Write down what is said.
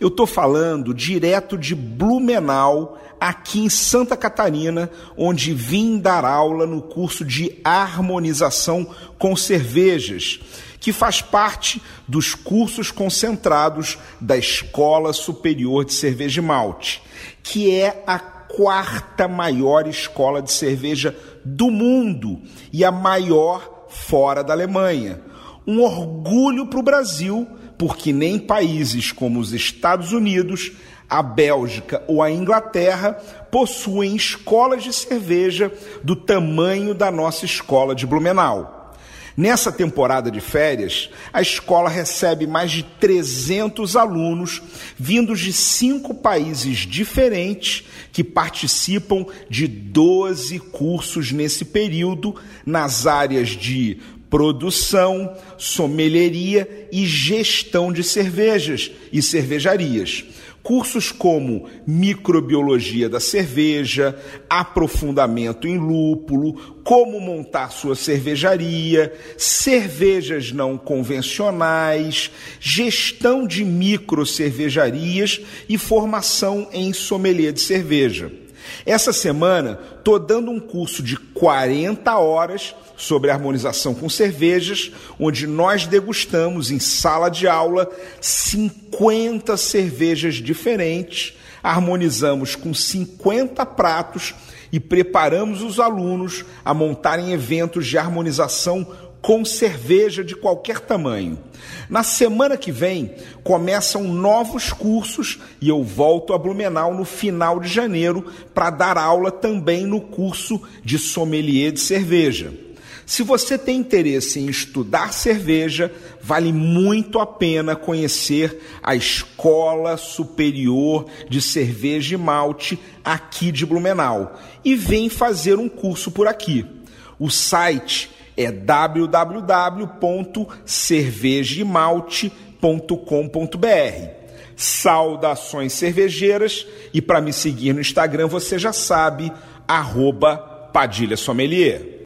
Eu estou falando direto de Blumenau, aqui em Santa Catarina, onde vim dar aula no curso de harmonização com cervejas, que faz parte dos cursos concentrados da Escola Superior de Cerveja e Malte, que é a quarta maior escola de cerveja do mundo e a maior fora da Alemanha. Um orgulho para o Brasil, porque nem países como os Estados Unidos, a Bélgica ou a Inglaterra possuem escolas de cerveja do tamanho da nossa escola de Blumenau. Nessa temporada de férias, a escola recebe mais de 300 alunos vindos de cinco países diferentes que participam de 12 cursos nesse período nas áreas de produção, sommelieria e gestão de cervejas e cervejarias. Cursos como microbiologia da cerveja, aprofundamento em lúpulo, como montar sua cervejaria, cervejas não convencionais, gestão de micro cervejarias e formação em sommelier de cerveja. Essa semana estou dando um curso de 40 horas sobre harmonização com cervejas, onde nós degustamos em sala de aula 50 cervejas diferentes, harmonizamos com 50 pratos e preparamos os alunos a montarem eventos de harmonização com cerveja de qualquer tamanho. Na semana que vem começam novos cursos e eu volto a Blumenau no final de janeiro para dar aula também no curso de sommelier de cerveja. Se você tem interesse em estudar cerveja, vale muito a pena conhecer a Escola Superior de Cerveja e Malte aqui de Blumenau e vem fazer um curso por aqui. O site é www.cervejemalte.com.br. Saudações cervejeiras e para me seguir no Instagram você já sabe, arroba Padilha Sommelier.